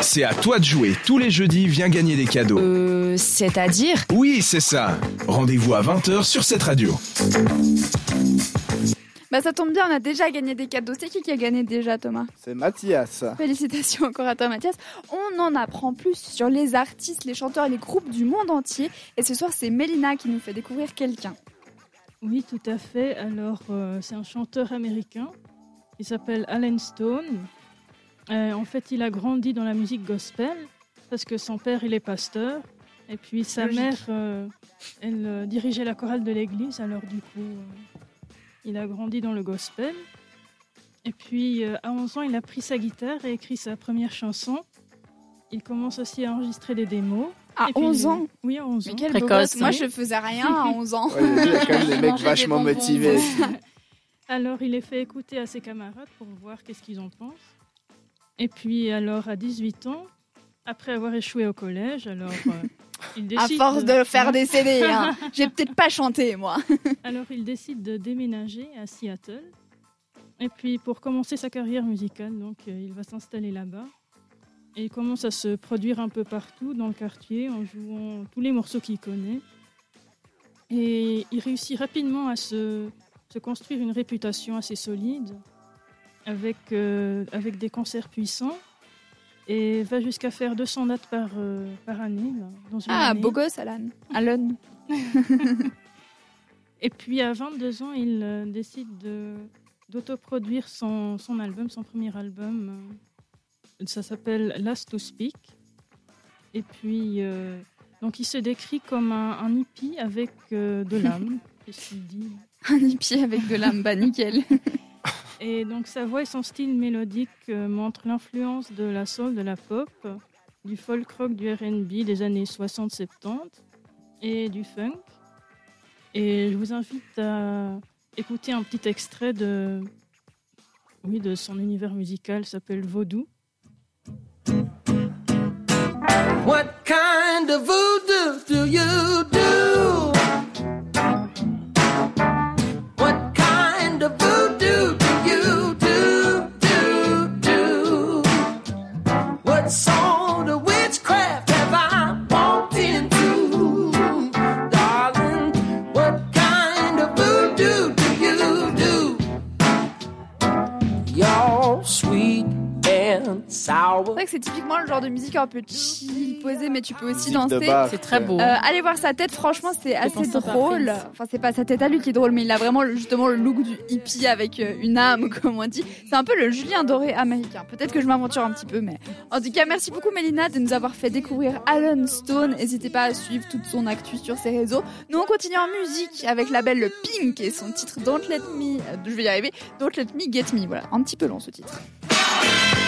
C'est à toi de jouer. Tous les jeudis, viens gagner des cadeaux. Euh, c'est-à-dire Oui, c'est ça. Rendez-vous à 20h sur cette radio. Bah ça tombe bien, on a déjà gagné des cadeaux. C'est qui qui a gagné déjà, Thomas? C'est Mathias. Félicitations encore à toi, Mathias. On en apprend plus sur les artistes, les chanteurs et les groupes du monde entier. Et ce soir, c'est Mélina qui nous fait découvrir quelqu'un. Oui, tout à fait. Alors, euh, c'est un chanteur américain. Il s'appelle Alan Stone. Euh, en fait, il a grandi dans la musique gospel parce que son père, il est pasteur. Et puis sa Logique. mère, euh, elle euh, dirigeait la chorale de l'église. Alors, du coup, euh, il a grandi dans le gospel. Et puis, euh, à 11 ans, il a pris sa guitare et écrit sa première chanson. Il commence aussi à enregistrer des démos. À Et puis, 11 il- ans Oui, à 11 ans. Mais quel beau Précoce, gosse. Moi, je faisais rien à 11 ans. Ouais, il y a quand même des mecs des vachement motivés. Alors, il les fait écouter à ses camarades pour voir qu'est-ce qu'ils en pensent. Et puis, alors, à 18 ans, après avoir échoué au collège, alors, euh, il À décide... force de faire des CD, hein. j'ai peut-être pas chanté, moi. Alors, il décide de déménager à Seattle. Et puis, pour commencer sa carrière musicale, donc, euh, il va s'installer là-bas. Et il commence à se produire un peu partout dans le quartier en jouant tous les morceaux qu'il connaît. Et il réussit rapidement à se, se construire une réputation assez solide avec, euh, avec des concerts puissants et va jusqu'à faire 200 dates par, euh, par année. là, dans une Ah, année. beau gosse, Alan. Alan. Et puis à 22 ans, il euh, décide de d'autoproduire son, son album, son premier album. ça s'appelle Last to Speak. Et puis, donc il se décrit comme un, un hippie avec de l'âme, qu'est-ce qu'il dit. Un hippie avec de l'âme, bah nickel. Et donc sa voix et son style mélodique euh, montrent l'influence de la soul, de la pop, du folk rock, du R&B des années 60-70 et du funk. Et je vous invite à écouter un petit extrait de, oui, de son univers musical, s'appelle Vaudou. What kind of voodoo kind of voodoo C'est vrai que c'est typiquement le genre de musique un peu chill, posée, mais tu peux aussi danser. bar, C'est très beau. Euh, allez voir sa tête, franchement, c'est assez drôle. Enfin, c'est pas sa tête à lui qui est drôle, mais il a vraiment justement le look du hippie avec euh, une âme, comme on dit. C'est un peu le Julien Doré américain. Peut-être que je m'aventure un petit peu, mais en tout cas, merci beaucoup Mélina de nous avoir fait découvrir Alan Stone. N'hésitez pas à suivre toute son actu sur ses réseaux. Nous, on continue en musique avec la belle Pink et son titre Don't Let Me, euh, je vais y arriver, Don't Let Me Get Me. Voilà, un petit peu long ce titre.